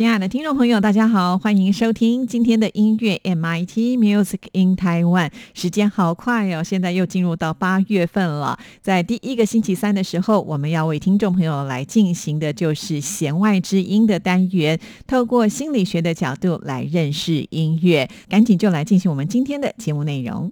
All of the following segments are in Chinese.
亲爱的听众朋友，大家好，欢迎收听今天的音乐 MIT Music in Taiwan。时间好快哦，现在又进入到八月份了。在第一个星期三的时候，我们要为听众朋友来进行的就是弦外之音的单元，透过心理学的角度来认识音乐。赶紧就来进行我们今天的节目内容。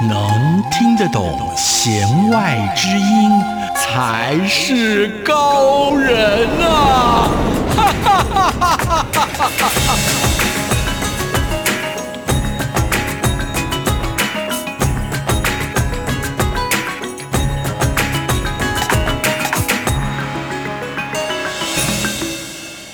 能听得懂弦外之音，才是高人呐！哈哈哈哈哈哈！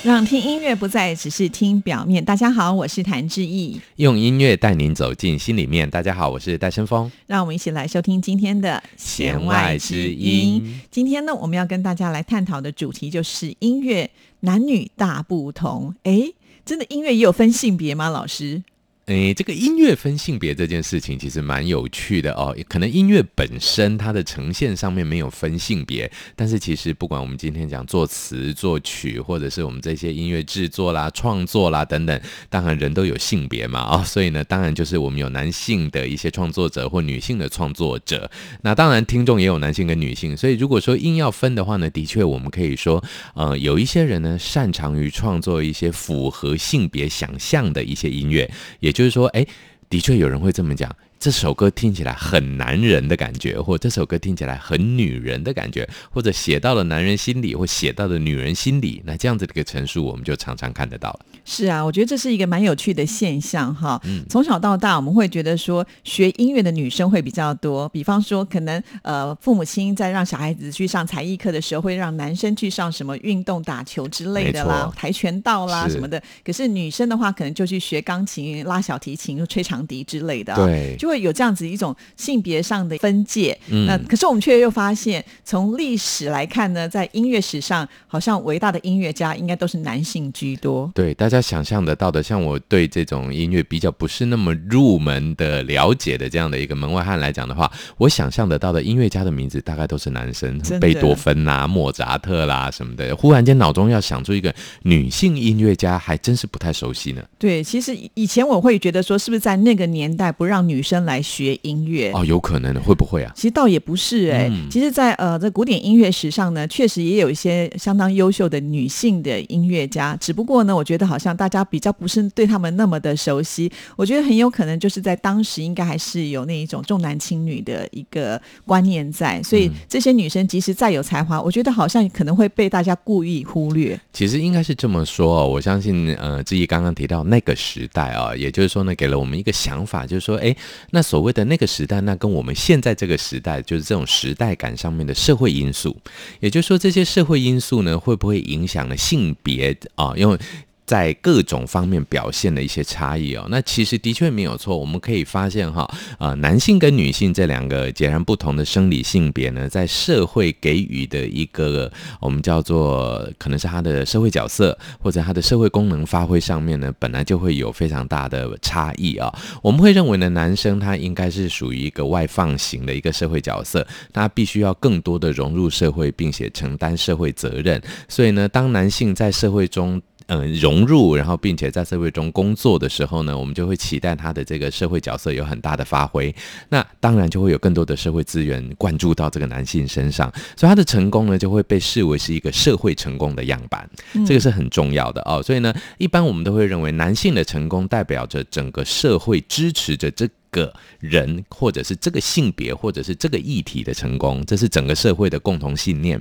让听音乐不再只是听表面。大家好，我是谭志毅，用音乐带您走进心里面。大家好，我是戴生峰。让我们一起来收听今天的弦外之音。今天呢，我们要跟大家来探讨的主题就是音乐男女大不同。哎，真的音乐也有分性别吗？老师？诶，这个音乐分性别这件事情其实蛮有趣的哦。可能音乐本身它的呈现上面没有分性别，但是其实不管我们今天讲作词、作曲，或者是我们这些音乐制作啦、创作啦等等，当然人都有性别嘛哦，所以呢，当然就是我们有男性的一些创作者或女性的创作者。那当然听众也有男性跟女性，所以如果说硬要分的话呢，的确我们可以说，呃，有一些人呢擅长于创作一些符合性别想象的一些音乐，也。就是说，哎，的确有人会这么讲。这首歌听起来很男人的感觉，或这首歌听起来很女人的感觉，或者写到了男人心里，或写到了女人心里，那这样子的一个陈述，我们就常常看得到了。是啊，我觉得这是一个蛮有趣的现象哈。嗯，从小到大，我们会觉得说学音乐的女生会比较多，比方说可能呃父母亲在让小孩子去上才艺课的时候，会让男生去上什么运动、打球之类的啦，跆拳道啦什么的。可是女生的话，可能就去学钢琴、拉小提琴、吹长笛之类的。对。就会有这样子一种性别上的分界，嗯那可是我们却又发现，从历史来看呢，在音乐史上，好像伟大的音乐家应该都是男性居多。对，大家想象得到的，像我对这种音乐比较不是那么入门的了解的这样的一个门外汉来讲的话，我想象得到的音乐家的名字大概都是男生，贝多芬啦、莫扎特啦什么的。忽然间脑中要想出一个女性音乐家，还真是不太熟悉呢。对，其实以前我会觉得说，是不是在那个年代不让女生来学音乐哦，有可能，会不会啊？其实倒也不是哎，其实，在呃，在古典音乐史上呢，确实也有一些相当优秀的女性的音乐家，只不过呢，我觉得好像大家比较不是对他们那么的熟悉。我觉得很有可能就是在当时应该还是有那一种重男轻女的一个观念在，所以这些女生即使再有才华，我觉得好像可能会被大家故意忽略。其实应该是这么说哦，我相信呃，志毅刚刚提到那个时代啊，也就是说呢，给了我们一个想法，就是说，哎。那所谓的那个时代，那跟我们现在这个时代，就是这种时代感上面的社会因素，也就是说，这些社会因素呢，会不会影响了性别啊？因为在各种方面表现的一些差异哦，那其实的确没有错。我们可以发现哈，呃，男性跟女性这两个截然不同的生理性别呢，在社会给予的一个我们叫做可能是他的社会角色或者他的社会功能发挥上面呢，本来就会有非常大的差异啊。我们会认为呢，男生他应该是属于一个外放型的一个社会角色，他必须要更多的融入社会，并且承担社会责任。所以呢，当男性在社会中，嗯，融入，然后并且在社会中工作的时候呢，我们就会期待他的这个社会角色有很大的发挥。那当然就会有更多的社会资源灌注到这个男性身上，所以他的成功呢就会被视为是一个社会成功的样板，这个是很重要的哦。所以呢，一般我们都会认为男性的成功代表着整个社会支持着这。个人或者是这个性别或者是这个议题的成功，这是整个社会的共同信念。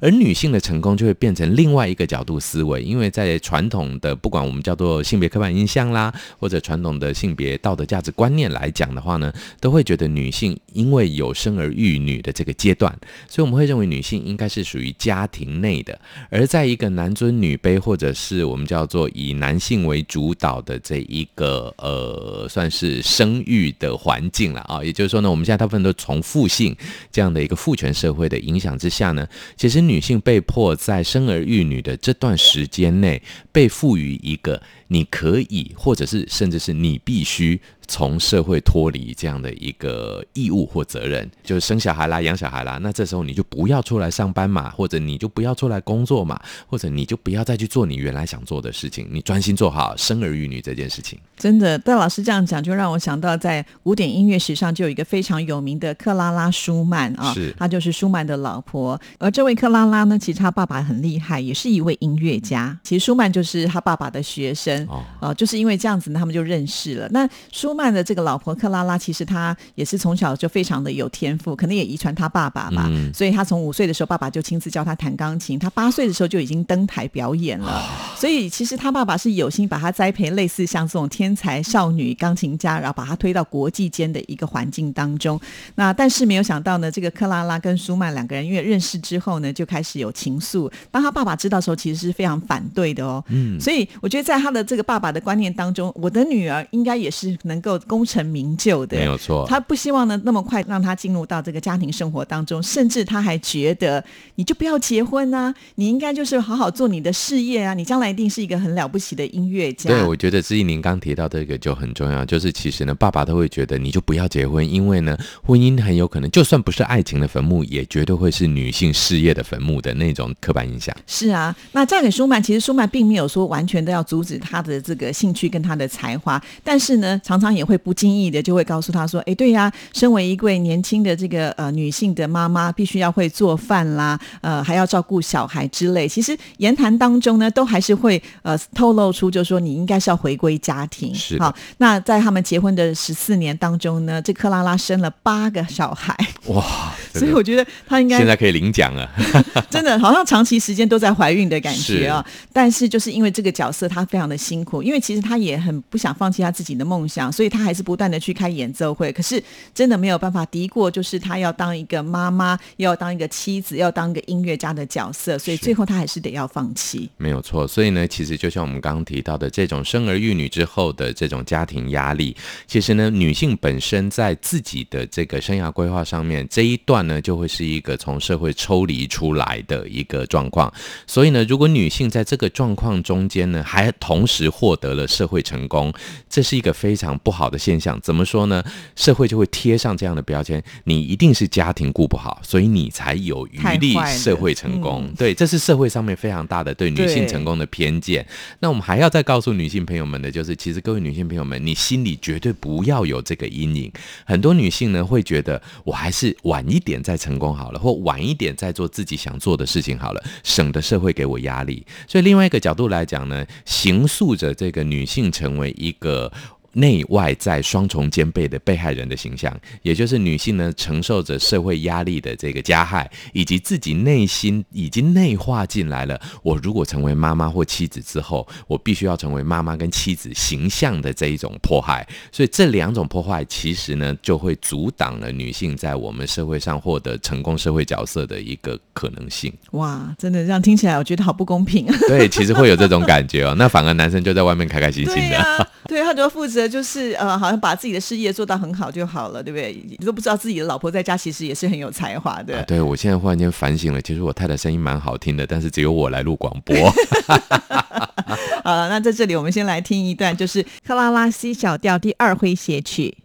而女性的成功就会变成另外一个角度思维，因为在传统的不管我们叫做性别刻板印象啦，或者传统的性别道德价值观念来讲的话呢，都会觉得女性因为有生儿育女的这个阶段，所以我们会认为女性应该是属于家庭内的。而在一个男尊女卑或者是我们叫做以男性为主导的这一个呃，算是生育的环境了啊，也就是说呢，我们现在大部分都从父性这样的一个父权社会的影响之下呢，其实女性被迫在生儿育女的这段时间内，被赋予一个你可以，或者是甚至是你必须。从社会脱离这样的一个义务或责任，就是生小孩啦、养小孩啦，那这时候你就不要出来上班嘛，或者你就不要出来工作嘛，或者你就不要再去做你原来想做的事情，你专心做好生儿育女这件事情。真的，戴老师这样讲，就让我想到在古典音乐史上就有一个非常有名的克拉拉舒曼啊，是，她就是舒曼的老婆。而这位克拉拉呢，其实她爸爸很厉害，也是一位音乐家。其实舒曼就是他爸爸的学生哦，就是因为这样子呢，他们就认识了。那舒曼的这个老婆克拉拉，其实她也是从小就非常的有天赋，可能也遗传他爸爸吧。所以她从五岁的时候，爸爸就亲自教她弹钢琴。她八岁的时候就已经登台表演了。所以其实他爸爸是有心把她栽培，类似像这种天才少女钢琴家，然后把她推到国际间的一个环境当中。那但是没有想到呢，这个克拉拉跟舒曼两个人因为认识之后呢，就开始有情愫。当他爸爸知道的时候，其实是非常反对的哦。嗯，所以我觉得在他的这个爸爸的观念当中，我的女儿应该也是能够功。成名就的没有错，他不希望呢那么快让她进入到这个家庭生活当中，甚至他还觉得你就不要结婚啊，你应该就是好好做你的事业啊，你将来一定是一个很了不起的音乐家。对，我觉得志毅您刚提到这个就很重要，就是其实呢，爸爸都会觉得你就不要结婚，因为呢，婚姻很有可能就算不是爱情的坟墓，也绝对会是女性事业的坟墓的那种刻板印象。是啊，那嫁给舒曼，其实舒曼并没有说完全都要阻止他的这个兴趣跟他的才华，但是呢，常常也会不。经意的就会告诉他说：“哎，对呀，身为一位年轻的这个呃女性的妈妈，必须要会做饭啦，呃，还要照顾小孩之类。其实言谈当中呢，都还是会呃透露出，就是说你应该是要回归家庭。是好，那在他们结婚的十四年当中呢，这克拉拉生了八个小孩。哇，所以我觉得她应该现在可以领奖了。真的好像长期时间都在怀孕的感觉啊。但是就是因为这个角色，她非常的辛苦，因为其实他也很不想放弃他自己的梦想，所以他还是。不断的去开演奏会，可是真的没有办法敌过，就是他要当一个妈妈，又要当一个妻子，要当一个音乐家的角色，所以最后他还是得要放弃。没有错，所以呢，其实就像我们刚刚提到的这种生儿育女之后的这种家庭压力，其实呢，女性本身在自己的这个生涯规划上面这一段呢，就会是一个从社会抽离出来的一个状况。所以呢，如果女性在这个状况中间呢，还同时获得了社会成功，这是一个非常不好的现。象怎么说呢？社会就会贴上这样的标签：你一定是家庭顾不好，所以你才有余力社会成功。对，这是社会上面非常大的对女性成功的偏见。那我们还要再告诉女性朋友们的，就是其实各位女性朋友们，你心里绝对不要有这个阴影。很多女性呢会觉得，我还是晚一点再成功好了，或晚一点再做自己想做的事情好了，省得社会给我压力。所以另外一个角度来讲呢，形护着这个女性成为一个。内外在双重兼备的被害人的形象，也就是女性呢承受着社会压力的这个加害，以及自己内心已经内化进来了。我如果成为妈妈或妻子之后，我必须要成为妈妈跟妻子形象的这一种迫害。所以这两种迫害其实呢，就会阻挡了女性在我们社会上获得成功社会角色的一个可能性。哇，真的这样听起来，我觉得好不公平。对，其实会有这种感觉哦。那反而男生就在外面开开心心的。对，他就负责。就是呃，好像把自己的事业做到很好就好了，对不对？你都不知道自己的老婆在家其实也是很有才华的。对，我现在忽然间反省了，其实我太太声音蛮好听的，但是只有我来录广播。好了，那在这里我们先来听一段，就是克拉拉 C 小调第二诙谐曲。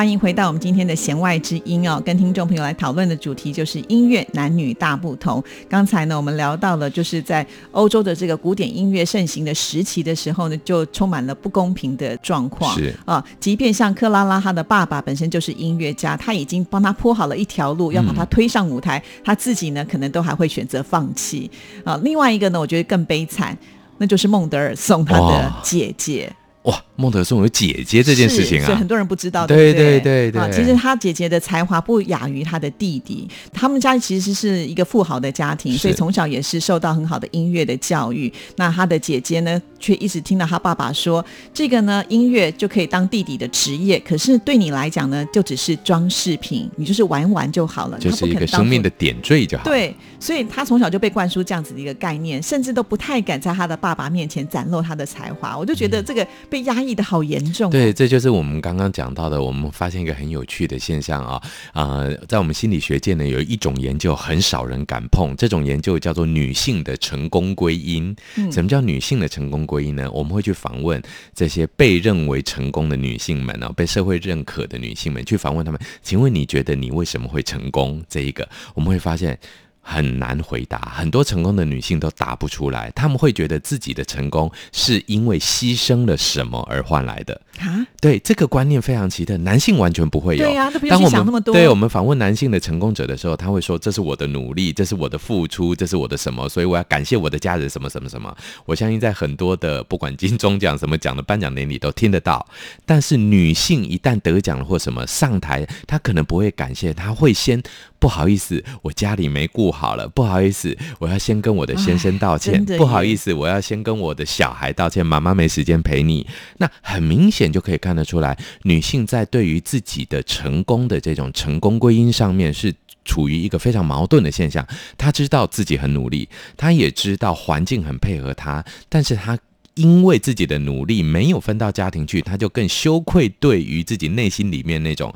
欢迎回到我们今天的弦外之音哦，跟听众朋友来讨论的主题就是音乐男女大不同。刚才呢，我们聊到了就是在欧洲的这个古典音乐盛行的时期的时候呢，就充满了不公平的状况。是啊，即便像克拉拉，她的爸爸本身就是音乐家，他已经帮他铺好了一条路，要把他推上舞台，他自己呢可能都还会选择放弃啊。另外一个呢，我觉得更悲惨，那就是孟德尔送他的哇姐姐。哇，孟德松有姐姐这件事情啊。是所以很，多人不知道，对对对？对对啊，其实他姐姐的才华不亚于他的弟弟，他们家其实是一个富豪的家庭，所以从小也是受到很好的音乐的教育。那他的姐姐呢，却一直听到他爸爸说，这个呢音乐就可以当弟弟的职业，可是对你来讲呢，就只是装饰品，你就是玩玩就好了，就是一个生命的点缀就好。，对，所以他从小就被灌输这样子的一个概念，甚至都不太敢在他的爸爸面前展露他的才华。我就觉得这个被压抑的好严重、哦。对，这就是我们刚刚讲到的。我们发现一个很有趣的现象啊，啊、在我们心理学界呢，有一种研究很少人敢碰，这种研究叫做女性的成功归因。嗯什么叫女性的成功归因呢？我们会去访问这些被认为成功的女性们哦，被社会认可的女性们，去访问她们，请问你觉得你为什么会成功？这一个我们会发现。很难回答，很多成功的女性都答不出来。她们会觉得自己的成功是因为牺牲了什么而换来的。啊，对这个观念非常奇特，男性完全不会有。对呀、都不用当我们去想那么多。对我们访问男性的成功者的时候，他会说：“这是我的努力，这是我的付出，这是我的什么，所以我要感谢我的家人，什么什么什么。”我相信在很多的不管金钟奖什么奖的颁奖典礼都听得到。但是女性一旦得奖了或什么上台，她可能不会感谢，她会先不好意思，我家里没顾好了，不好意思，我要先跟我的先生道歉不好意思，我要先跟我的小孩道歉，妈妈没时间陪你。那很明显就可以看得出来，女性在对于自己的成功的这种成功归因上面是。处于一个非常矛盾的现象，她知道自己很努力，她也知道环境很配合她，但是她因为自己的努力没有分到家庭去，她就更羞愧对于自己内心里面那种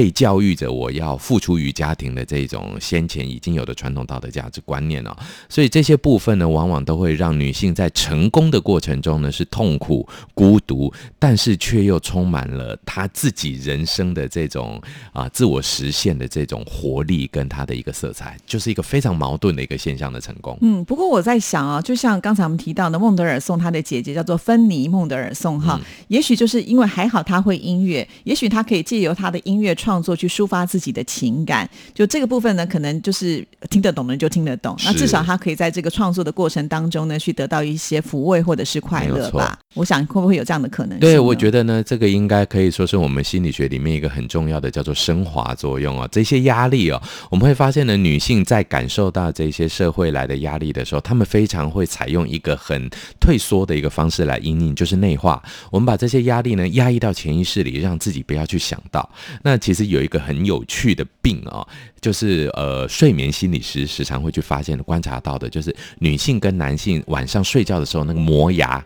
被教育着我要付出于家庭的这种先前已经有的传统道德价值观念哦，所以这些部分呢，往往都会让女性在成功的过程中呢是痛苦、孤独，但是却又充满了她自己人生的这种啊、自我实现的这种活力跟她的一个色彩，就是一个非常矛盾的一个现象的成功。嗯，不过我在想啊，就像刚才我们提到的，孟德尔颂他的姐姐叫做芬妮·孟德尔颂哈，嗯也许就是因为还好他会音乐，也许他可以借由他的音乐创作去抒发自己的情感。就这个部分呢，可能就是听得懂的人就听得懂，那至少他可以在这个创作的过程当中呢，去得到一些抚慰或者是快乐吧。我想会不会有这样的可能性？对，我觉得呢，这个应该可以说是我们心理学里面一个很重要的叫做升华作用哦。这些压力哦，我们会发现呢，女性在感受到这些社会来的压力的时候，她们非常会采用一个很退缩的一个方式来应应，就是内化。我们把这些压力呢压抑到潜意识里，让自己不要去想到。那其实有一个很有趣的病哦，就是呃，睡眠心理师时常会去发现、观察到的，就是女性跟男性晚上睡觉的时候，那个磨牙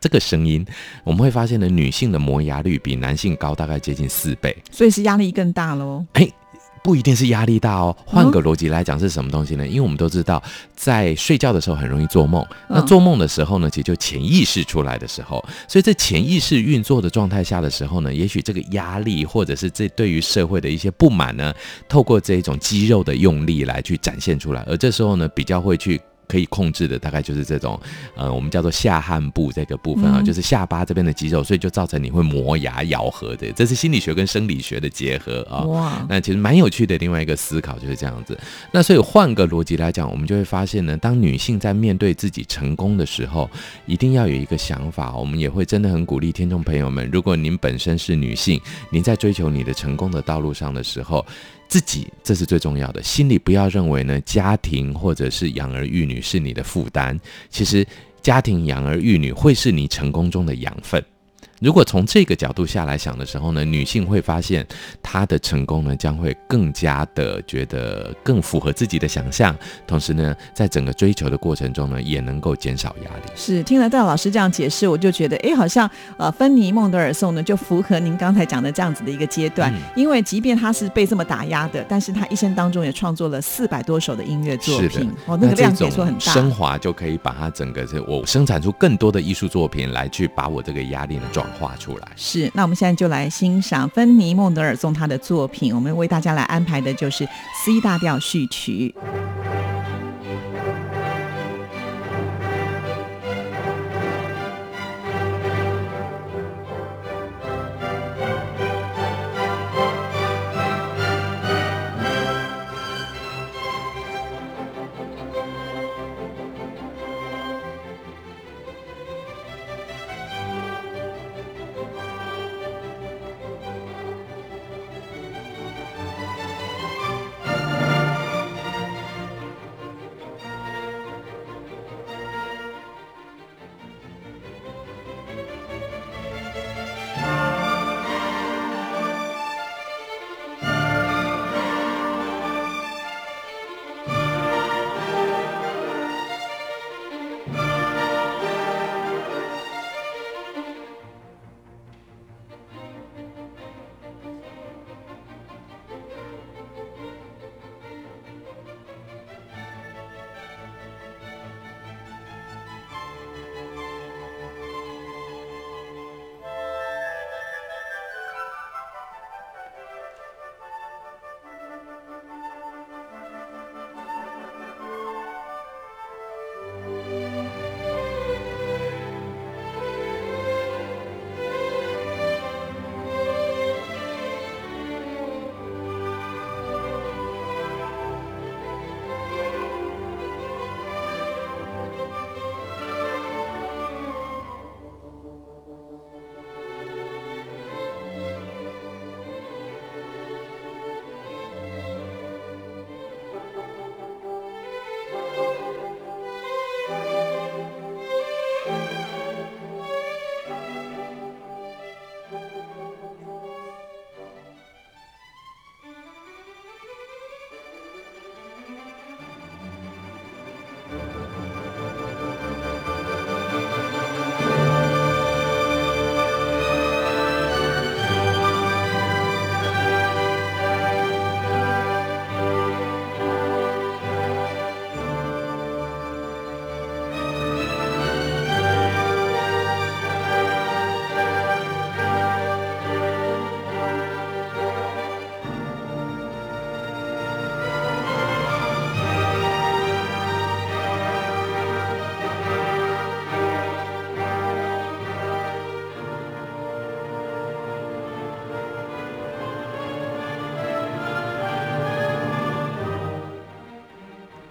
这个声音，我们会发现呢，女性的磨牙率比男性高大概接近四倍。所以是压力更大喽。哎。不一定是压力大哦，换个逻辑来讲是什么东西呢？因为我们都知道，在睡觉的时候很容易做梦，那嗯做梦的时候呢，其实就潜意识出来的时候，所以在潜意识运作的状态下的时候呢，也许这个压力或者是这对于社会的一些不满呢，透过这一种肌肉的用力来去展现出来，而这时候呢，比较会去。可以控制的大概就是这种，呃，我们叫做下颌部这个部分啊，嗯就是下巴这边的肌肉，所以就造成你会磨牙咬合的，这是心理学跟生理学的结合啊。哇，那其实蛮有趣的，另外一个思考就是这样子。那所以换个逻辑来讲，我们就会发现呢，当女性在面对自己成功的时候，一定要有一个想法。我们也会真的很鼓励听众朋友们，如果您本身是女性，您在追求你的成功的道路上的时候，自己这是最重要的，心里不要认为呢，家庭或者是养儿育女是你的负担，其实家庭养儿育女会是你成功中的养分。如果从这个角度下来想的时候呢，女性会发现她的成功呢将会更加的觉得更符合自己的想象，同时呢，在整个追求的过程中呢，也能够减少压力。是听了戴老师这样解释，我就觉得，哎，好像呃，芬妮·孟德尔颂呢，就符合您刚才讲的这样子的一个阶段。嗯因为即便她是被这么打压的，但是她一生当中也创作了四百多首的音乐作品，哦，那个量可这以说很大。升华就可以把它整个这我生产出更多的艺术作品来去把我这个压力呢转画出来。是，那我们现在就来欣赏芬尼·孟德尔颂他的作品。我们为大家来安排的就是 C 大调序曲。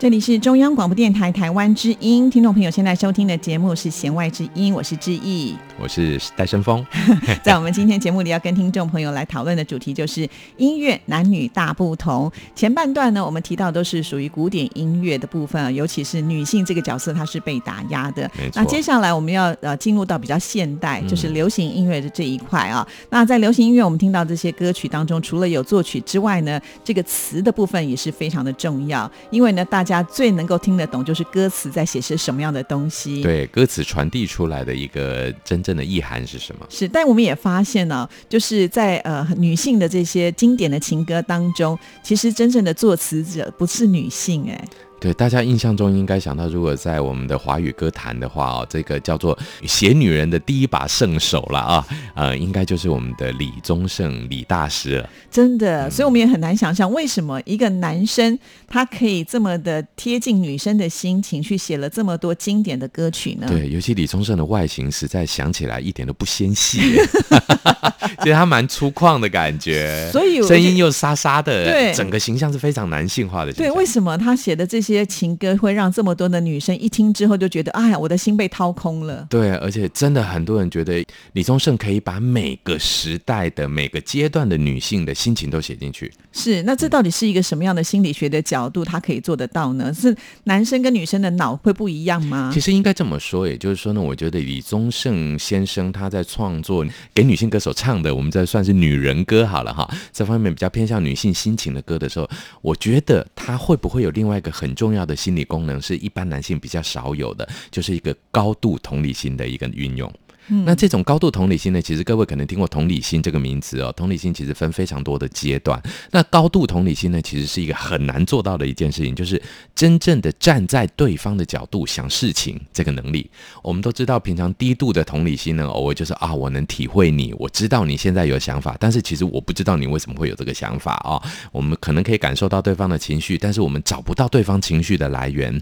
这里是中央广播电台台湾之音，听众朋友现在收听的节目是《弦外之音》，我是志毅，我是戴生峰。在我们今天节目里，要跟听众朋友来讨论的主题就是音乐男女大不同。前半段呢，我们提到都是属于古典音乐的部分啊，尤其是女性这个角色，她是被打压的。那接下来我们要呃进入到比较现代，就是流行音乐的这一块啊。那在流行音乐，我们听到这些歌曲当中，除了有作曲之外呢，这个词的部分也是非常的重要，因为呢，大家。最能够听得懂，就是歌词在写些什么样的东西。对，歌词传递出来的一个真正的意涵是什么？是，但我们也发现呢，就是在呃女性的这些经典的情歌当中，其实真正的作词者不是女性，哎。对，大家印象中应该想到，如果在我们的华语歌坛的话哦，这个叫做写女人的第一把圣手了啊，呃，应该就是我们的李宗盛李大师了。真的，所以我们也很难想象，为什么一个男生他可以这么的贴近女生的心情，去写了这么多经典的歌曲呢？对，尤其李宗盛的外形，实在想起来一点都不纤细，其实他蛮粗犷的感觉，所以声音又沙沙的，对，整个形象是非常男性化的。对，为什么他写的这些？些情歌会让这么多的女生一听之后就觉得，哎呀，我的心被掏空了。对，而且真的很多人觉得李宗盛可以把每个时代的每个阶段的女性的心情都写进去。是，那这到底是一个什么样的心理学的角度，他可以做得到呢？是男生跟女生的脑会不一样吗？其实应该这么说，也就是说呢，我觉得李宗盛先生他在创作给女性歌手唱的，我们这算是女人歌好了哈，这方面比较偏向女性心情的歌的时候，我觉得他会不会有另外一个很重重要的心理功能是一般男性比较少有的，就是一个高度同理心的一个运用。那这种高度同理心呢，其实各位可能听过同理心这个名词哦。同理心其实分非常多的阶段。那高度同理心呢，其实是一个很难做到的一件事情，就是真正的站在对方的角度想事情这个能力。我们都知道，平常低度的同理心呢，偶尔就是啊，我能体会你，我知道你现在有想法，但是其实我不知道你为什么会有这个想法啊。我们可能可以感受到对方的情绪，但是我们找不到对方情绪的来源。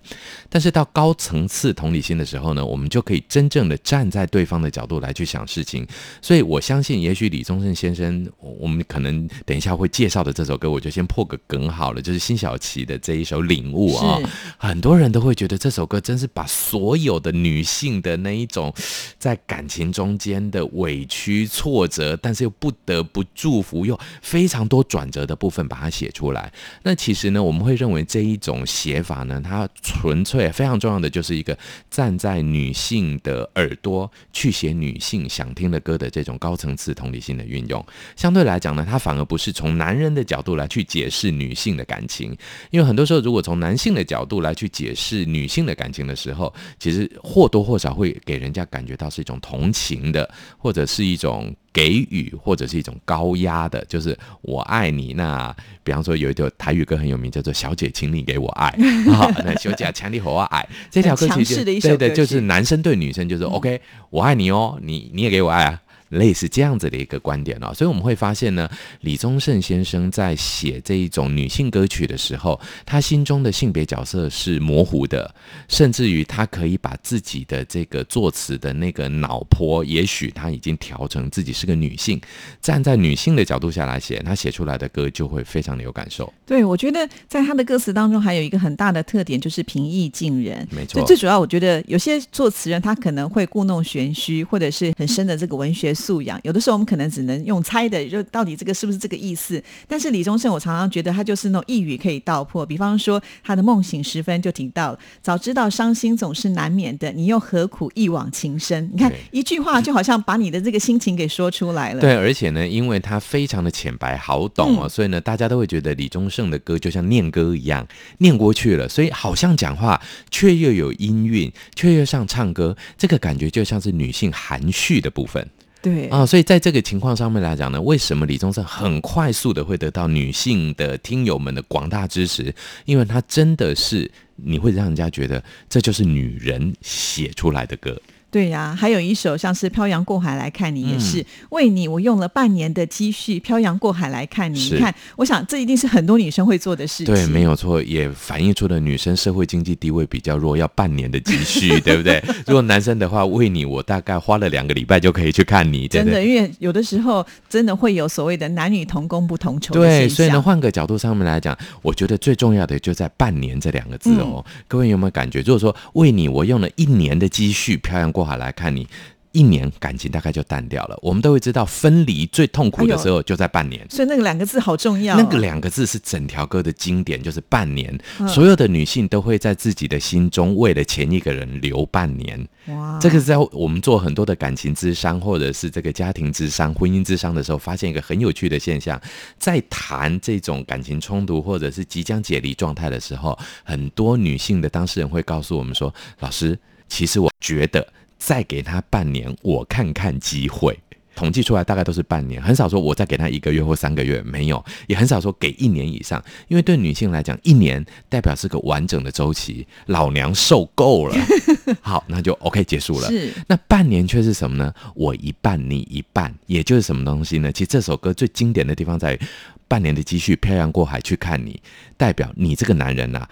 但是到高层次同理心的时候呢，我们就可以真正的站在对方的角度来去想事情，所以我相信，也许李宗盛先生，我们可能等一下会介绍的这首歌，我就先破个梗好了，就是辛晓琪的这一首《领悟》啊，很多人都会觉得这首歌真是把所有的女性的那一种在感情中间的委屈、挫折，但是又不得不祝福，又非常多转折的部分，把它写出来。那其实呢，我们会认为这一种写法呢，它纯粹非常重要的就是一个站在女性的耳朵去写女性想听的歌的这种高层次同理心的运用，相对来讲呢，它反而不是从男人的角度来去解释女性的感情，因为很多时候如果从男性的角度来去解释女性的感情的时候，其实或多或少会给人家感觉到是一种同情的，或者是一种。给予或者是一种高压的，就是我爱你。那比方说有一条台语歌很有名，叫做《小姐，请你给我爱》。好，那小姐强力和我爱 这条歌其实对对，就是男生对女生就是 OK，我爱你哦，你你也给我爱啊。类似这样子的一个观点哦，所以我们会发现呢，李宗盛先生在写这一种女性歌曲的时候，他心中的性别角色是模糊的，甚至于他可以把自己的这个作词的那个脑波，也许他已经调成自己是个女性，站在女性的角度下来写，他写出来的歌就会非常的有感受。对，我觉得在他的歌词当中还有一个很大的特点，就是平易近人。没错，最主要我觉得有些作词人他可能会故弄玄虚，或者是很深的这个文学。素养有的时候我们可能只能用猜的，就到底这个是不是这个意思？但是李宗盛，我常常觉得他就是那种一语可以道破。比方说他的梦醒时分就提到了，早知道伤心总是难免的，你又何苦一往情深？你看一句话就好像把你的这个心情给说出来了。对，而且呢，因为他非常的浅白好懂哦，所以呢，大家都会觉得李宗盛的歌就像念歌一样念过去了，所以好像讲话却又有音韵，却又像唱歌，这个感觉就像是女性含蓄的部分。对啊，所以在这个情况上面来讲呢，为什么李宗盛很快速的会得到女性的听友们的广大支持？因为他真的是你会让人家觉得这就是女人写出来的歌。对呀，还有一首像是《漂洋过海来看你》，也是为你我用了半年的积蓄漂洋过海来看你。你看，我想这一定是很多女生会做的事情。对，没有错，也反映出了女生社会经济地位比较弱，要半年的积蓄，对不对？如果男生的话，为你我大概花了两个礼拜就可以去看你。真的，因为有的时候真的会有所谓的男女同工不同酬。对，所以呢，换个角度上面来讲，我觉得最重要的就在“半年”这两个字哦。各位有没有感觉？如果说为你我用了一年的积蓄漂洋过海来看你。一年感情大概就淡掉了。我们都会知道，分离最痛苦的时候就在半年。所以那个两个字好重要。那个两个字是整条歌的经典，就是半年。所有的女性都会在自己的心中为了前一个人留半年。哇！这个是在我们做很多的感情之商，或者是这个家庭之商、婚姻之商的时候，发现一个很有趣的现象：在谈这种感情冲突或者是即将解离状态的时候，很多女性的当事人会告诉我们说：“老师，其实我觉得。”再给他半年，我看看机会。统计出来大概都是半年，很少说我再给他一个月或三个月，没有，也很少说给一年以上。因为对女性来讲，一年代表是个完整的周期，老娘受够了。好，那就 OK 结束了。是，那半年却是什么呢？我一半，你一半，也就是什么东西呢？其实这首歌最经典的地方在于，半年的积蓄漂洋过海去看你，代表你这个男人呐，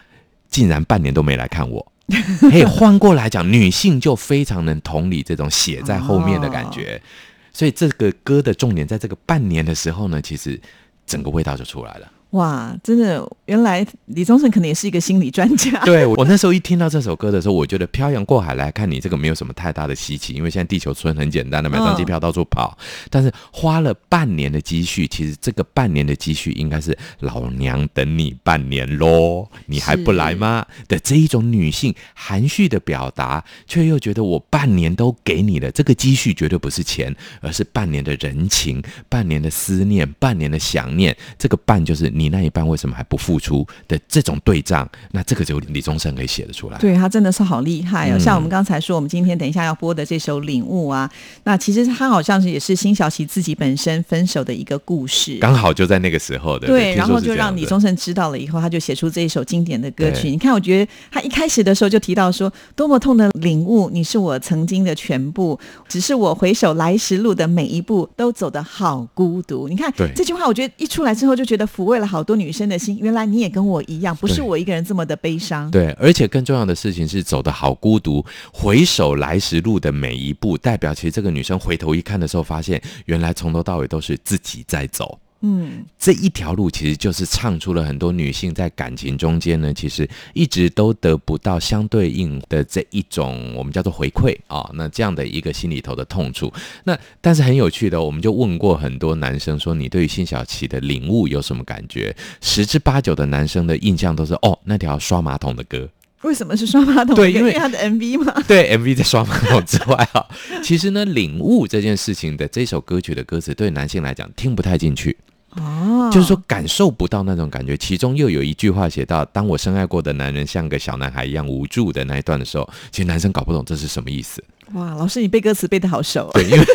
竟然半年都没来看我。可以换过来讲，女性就非常能同理这种写在后面的感觉，所以这个歌的重点在这个半年的时候呢，其实整个味道就出来了。哇，真的，原来李宗盛可能也是一个心理专家。对我那时候一听到这首歌的时候，我觉得漂洋过海来看你这个没有什么太大的稀奇，因为现在地球村很简单的，买张机票到处跑。但是花了半年的积蓄，其实这个半年的积蓄应该是老娘等你半年喽，你还不来吗？的这一种女性含蓄的表达，却又觉得我半年都给你了，这个积蓄绝对不是钱，而是半年的人情，半年的思念，半年的想念。这个半就是。你那一半为什么还不付出的这种对仗，那这个就李宗盛可以写得出来。对他真的是好厉害哦！嗯像我们刚才说，我们今天等一下要播的这首《领悟》啊，那其实他好像是也是辛晓琪自己本身分手的一个故事。刚好就在那个时候的，对，然后就让李宗盛知道了以后，他就写出这一首经典的歌曲。你看，我觉得他一开始的时候就提到说，多么痛的领悟，你是我曾经的全部，只是我回首来时路的每一步都走得好孤独。你看这句话，我觉得一出来之后就觉得抚慰了好多女生的心。原来你也跟我一样，不是我一个人这么的悲伤。对，而且更重要的事情是走的好孤独，回首来时路的每一步，代表其实这个女生回头一看的时候，发现原来从头到尾都是自己在走。嗯，这一条路其实就是唱出了很多女性在感情中间呢，其实一直都得不到相对应的这一种我们叫做回馈啊、那这样的一个心里头的痛处。那但是很有趣的哦，我们就问过很多男生说，你对于辛晓琪的领悟有什么感觉？十之八九的男生的印象都是哦，那条刷马桶的歌。为什么是刷马桶？对因为他的 MV 嘛。对 MV 在刷马桶之外啊，其实呢，领悟这件事情的这首歌曲的歌词，对男性来讲听不太进去。哦，就是说感受不到那种感觉。其中又有一句话写到：“当我深爱过的男人像个小男孩一样无助的那一段的时候，其实男生搞不懂这是什么意思。哇，老师你背歌词背的好熟、啊。对，因为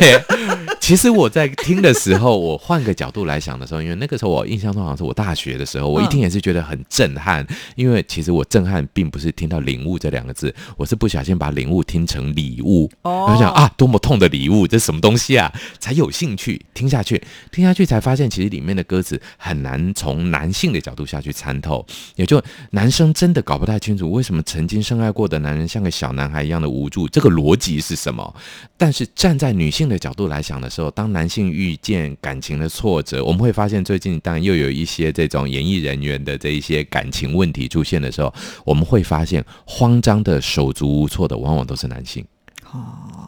其实我在听的时候，我换个角度来想的时候，因为那个时候我印象中好像是我大学的时候，我一听也是觉得很震撼。因为其实我震撼并不是听到“领悟”这两个字，我是不小心把“领悟”听成礼物。哦我想啊，多么痛的礼物，这是什么东西啊？才有兴趣听下去，听下去才发现，其实里面的歌词很难从男性的角度下去参透，也就男生真的搞不太清楚为什么曾经深爱过的男人像个小男孩一样的无助，这个逻辑是什么？但是站在女性的角度来想的时候，当男性遇见感情的挫折，我们会发现最近当然又有一些这种演艺人员的这一些感情问题出现的时候，我们会发现慌张的手足无措的往往都是男性。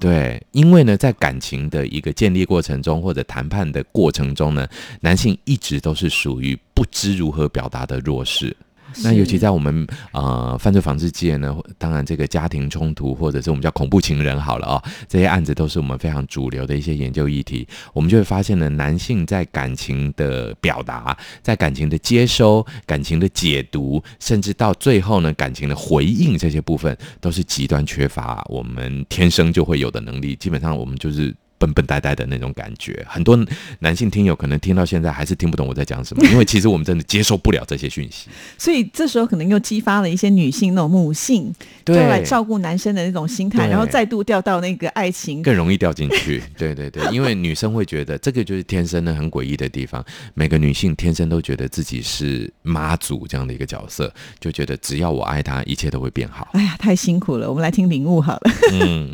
对，因为呢，在感情的一个建立过程中，或者谈判的过程中呢，男性一直都是属于不知如何表达的弱势。那尤其在我们呃犯罪防治界呢，当然这个家庭冲突或者是我们叫恐怖情人好了哦，这些案子都是我们非常主流的一些研究议题。我们就会发现呢，男性在感情的表达、在感情的接收、感情的解读，甚至到最后呢，感情的回应这些部分，都是极端缺乏我们天生就会有的能力。基本上我们就是。笨笨呆呆的那种感觉，很多男性听友可能听到现在还是听不懂我在讲什么，因为其实我们真的接受不了这些讯息。所以这时候可能又激发了一些女性那种母性，就对来照顾男生的那种心态，然后再度掉到那个爱情。更容易掉进去。对对对，因为女生会觉得这个就是天生的很诡异的地方。每个女性天生都觉得自己是妈祖这样的一个角色，就觉得只要我爱她，一切都会变好。哎呀，太辛苦了，我们来听领悟好了。嗯，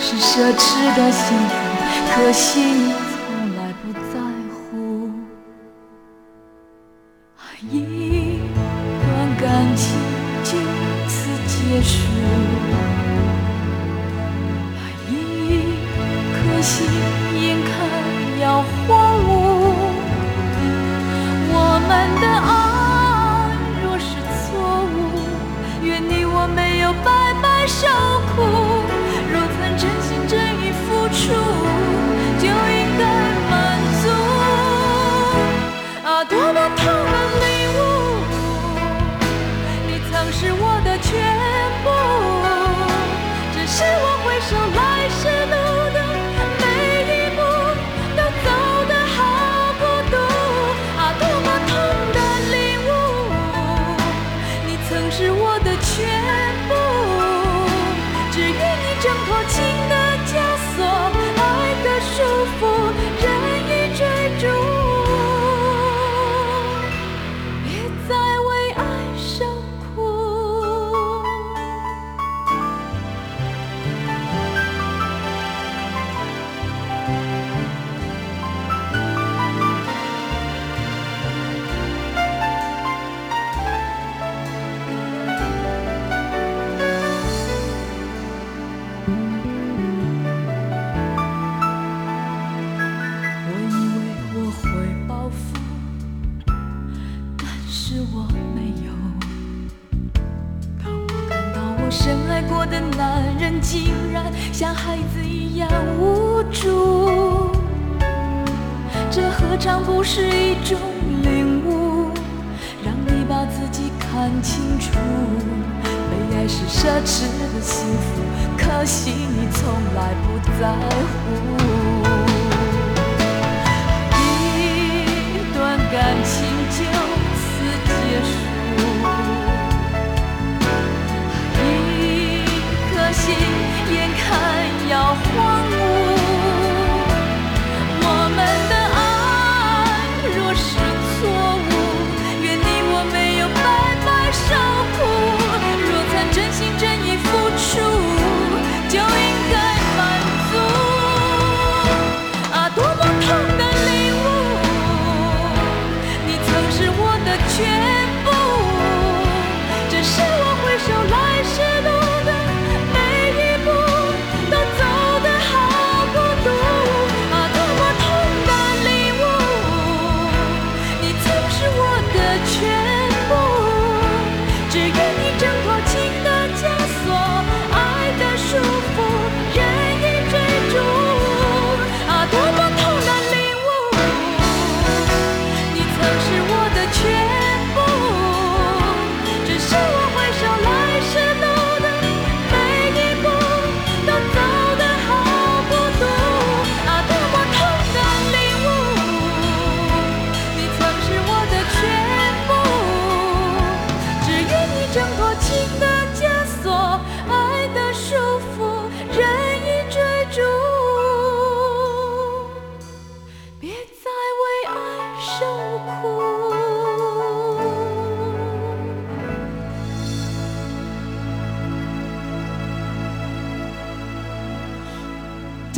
是奢侈的幸福，可惜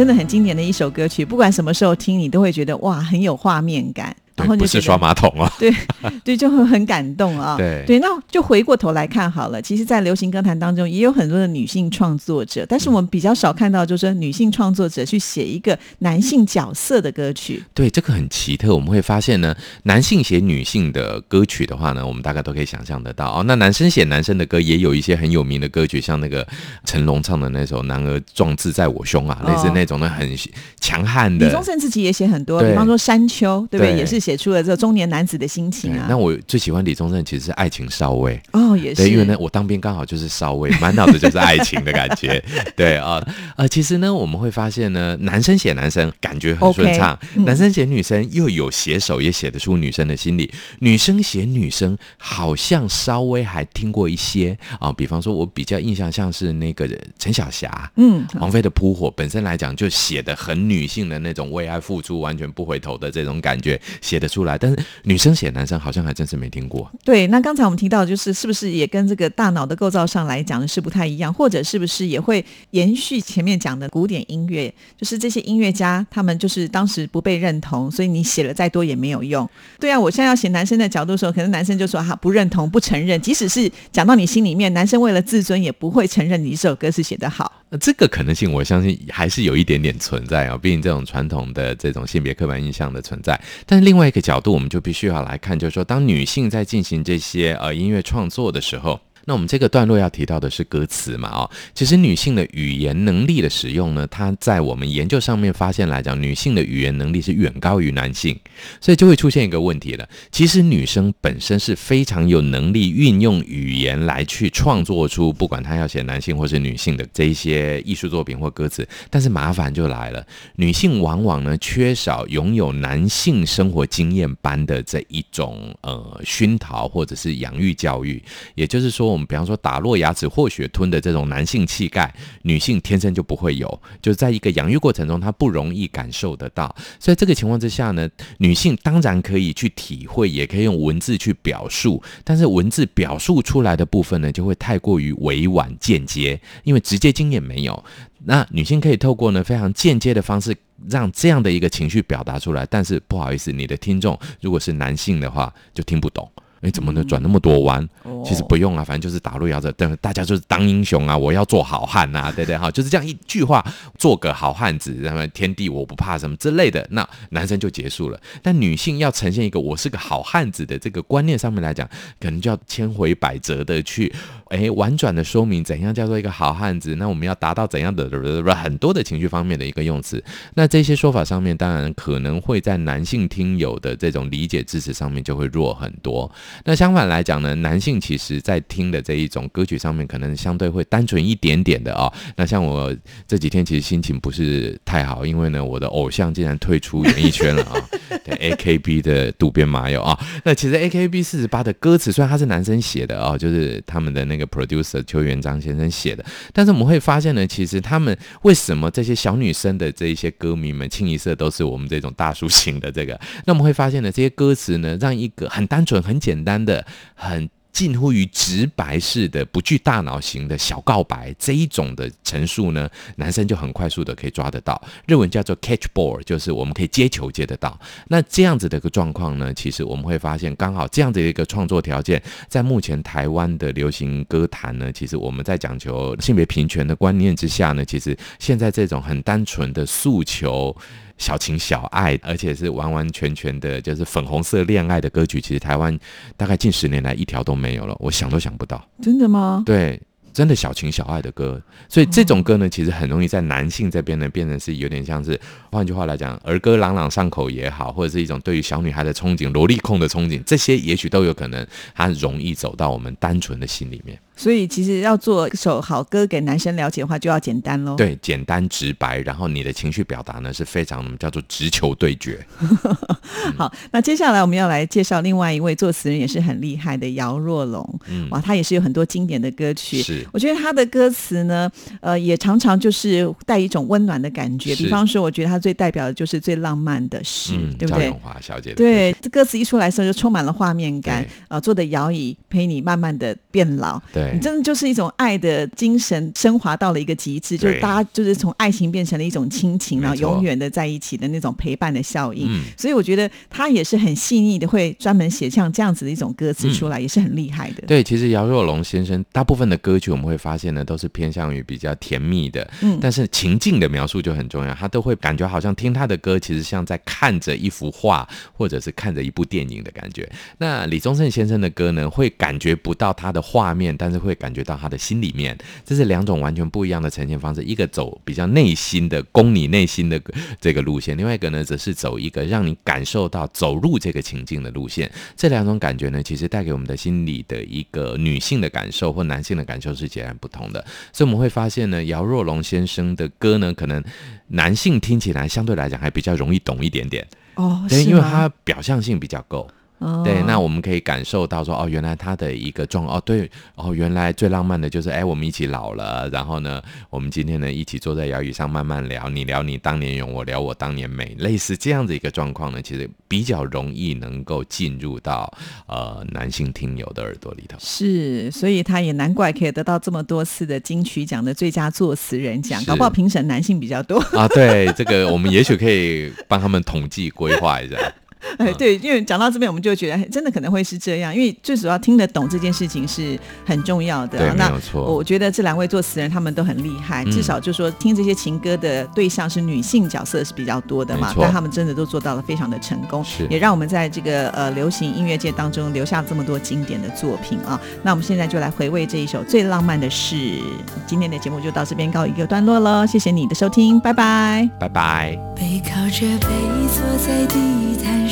真的很经典的一首歌曲，不管什么时候听，你都会觉得哇，很有画面感。不是刷马桶啊。对对，就会很感动啊。对对，那就回过头来看好了。其实，在流行歌坛当中，也有很多的女性创作者，但是我们比较少看到，就是说女性创作者去写一个男性角色的歌曲。对，这个很奇特。我们会发现呢，男性写女性的歌曲的话呢，我们大概都可以想象得到哦。那男生写男生的歌，也有一些很有名的歌曲，像那个成龙唱的那首《男儿壮志在我胸》啊，哦类似那种的很强悍的。李宗盛自己也写很多，比方说《山丘》，对不对？对也是写出了这个中年男子的心情啊。那我最喜欢李宗盛其实是《爱情少尉》。哦，也是，对，因为呢，我当兵刚好就是少尉，满脑子就是爱情的感觉。对啊，呃，其实呢，我们会发现呢，男生写男生感觉很顺畅男生写女生又有写手，也写得出女生的心理。女生写女生好像稍微还听过一些啊，比方说，我比较印象像是那个陈晓霞，嗯，王菲的《扑火》本身来讲就写的很女性的那种为爱付出、完全不回头的这种感觉写得出来，但是女生写男生好像还真是没听过。对，那刚才我们提到，就是是不是也跟这个大脑的构造上来讲的是不太一样，或者是不是也会延续前面讲的古典音乐，就是这些音乐家他们就是当时不被认同，所以你写了再多也没有用。对啊，我现在要写男生的角度的时候，可能男生就说哈不认同、不承认，即使是讲到你心里面，男生为了自尊也不会承认你这首歌是写得好。那这个可能性，我相信还是有一点点存在啊。毕竟这种传统的这种性别刻板印象的存在，但是另外外一个角度，我们就必须要来看，就是说，当女性在进行这些呃音乐创作的时候。那我们这个段落要提到的是歌词嘛？哦，其实女性的语言能力的使用呢，它在我们研究上面发现来讲，女性的语言能力是远高于男性，所以就会出现一个问题了。其实女生本身是非常有能力运用语言来去创作出，不管她要写男性或是女性的这一些艺术作品或歌词，但是麻烦就来了，女性往往呢缺少拥有男性生活经验般的这一种呃熏陶或者是养育教育，也就是说。我们比方说打落牙齿或血吞的这种男性气概，女性天生就不会有，就是在一个养育过程中，她不容易感受得到。所以这个情况之下呢，女性当然可以去体会，也可以用文字去表述，但是文字表述出来的部分呢，就会太过于委婉间接，因为直接经验没有。那女性可以透过呢非常间接的方式，让这样的一个情绪表达出来，但是不好意思，你的听众如果是男性的话，就听不懂。哎，怎么能转那么多弯？哦其实不用啊，反正就是打路遥着，但大家就是当英雄啊，我要做好汉啊，对对？哈，就是这样一句话，做个好汉子，然后天地我不怕什么之类的，那男生就结束了。但女性要呈现一个我是个好汉子的这个观念上面来讲，可能就要千回百折的去，哎，婉转的说明怎样叫做一个好汉子，那我们要达到怎样的很多的情绪方面的一个用词。那这些说法上面，当然可能会在男性听友的这种理解支持上面就会弱很多。那相反来讲呢，男性其实在听的这一种歌曲上面，可能相对会单纯一点点的哦。那像我这几天其实心情不是太好，因为呢，我的偶像竟然退出演艺圈了啊、对，A K B 的渡边麻友啊。那其实 A K B 四十八的歌词虽然他是男生写的哦，就是他们的那 producer 邱元章先生写的，但是我们会发现呢，其实他们为什么这些小女生的这一些歌迷们清一色都是我们这种大叔型的这个？那我们会发现呢，这些歌词呢，让一个很单纯、很简单的、很近乎于直白式的、不具大脑型的小告白这一种的陈述呢，男生就很快速的可以抓得到。日文叫做 catch ball，就是我们可以接球接得到。那这样子的一个状况呢，其实我们会发现，刚好这样子的一个创作条件，在目前台湾的流行歌坛呢，其实我们在讲求性别平权的观念之下呢，其实现在这种很单纯的诉求。小情小爱，而且是完完全全的，就是粉红色恋爱的歌曲，其实台湾大概近十年来一条都没有了，我想都想不到。真的吗？对，真的小情小爱的歌，所以这种歌呢，其实很容易在男性这边呢，变成是有点像是，换句话来讲，儿歌朗朗上口也好，或者是一种对于小女孩的憧憬、萝莉控的憧憬，这些也许都有可能，它容易走到我们单纯的心里面。所以其实要做一首好歌给男生了解的话，就要简单喽。，对，简单直白，然后你的情绪表达呢是非常叫做直球对决。好，那接下来我们要来介绍另外一位作词人也是很厉害的姚若龙。嗯哇，他也是有很多经典的歌曲。是我觉得他的歌词呢，呃，也常常就是带一种温暖的感觉。比方说，我觉得他最代表的就是最浪漫的诗，对不对赵咏？华小姐的对，这歌词一出来的时候就充满了画面感啊，呃，坐的摇椅陪你慢慢的变老，对你真的就是一种爱的精神升华到了一个极致，就是大家就是从爱情变成了一种亲情，然后永远的在一起的那种陪伴的效应。嗯所以我觉得他也是很细腻的，会专门写像这样子的一种歌词出来，也是很厉害的。对，其实姚若龙先生大部分的歌曲，我们会发现呢，都是偏向于比较甜蜜的，嗯但是情境的描述就很重要，他都会感觉好像听他的歌，其实像在看着一幅画，或者是看着一部电影的感觉。那李宗盛先生的歌呢，会感觉不到他的画面，但是会感觉到他的心里面，这是两种完全不一样的呈现方式。一个走比较内心的攻你内心的这个路线，另外一个呢，则是走一个让你感受到走入这个情境的路线。这两种感觉呢，其实带给我们的心理的一个女性的感受或男性的感受是截然不同的。所以我们会发现呢，姚若龙先生的歌呢，可能男性听起来相对来讲还比较容易懂一点点，哦，对，是因为他表象性比较够。哦对，那我们可以感受到说，哦，原来他的一个状，哦，对，哦，原来最浪漫的就是，哎，我们一起老了，然后呢，我们今天呢一起坐在摇椅上慢慢聊，你聊你当年勇，我聊我当年美，类似这样的一个状况呢，其实比较容易能够进入到呃男性听友的耳朵里头。是，所以他也难怪可以得到这么多次的金曲奖的最佳作词人奖，搞不好评审男性比较多。啊，对，这个我们也许可以帮他们统计规划一下。哎，对，因为讲到这边，我们就觉得哎真的可能会是这样，因为最主要听得懂这件事情是很重要的。对没那有错我觉得这两位作词人他们都很厉害，嗯至少就说听这些情歌的对象是女性角色是比较多的嘛但他们真的都做到了非常的成功，是也让我们在这个呃流行音乐界当中留下这么多经典的作品啊。那我们现在就来回味这一首最浪漫的事。今天的节目就到这边告一个段落了，谢谢你的收听，拜拜。拜拜。背靠着背坐在地毯上，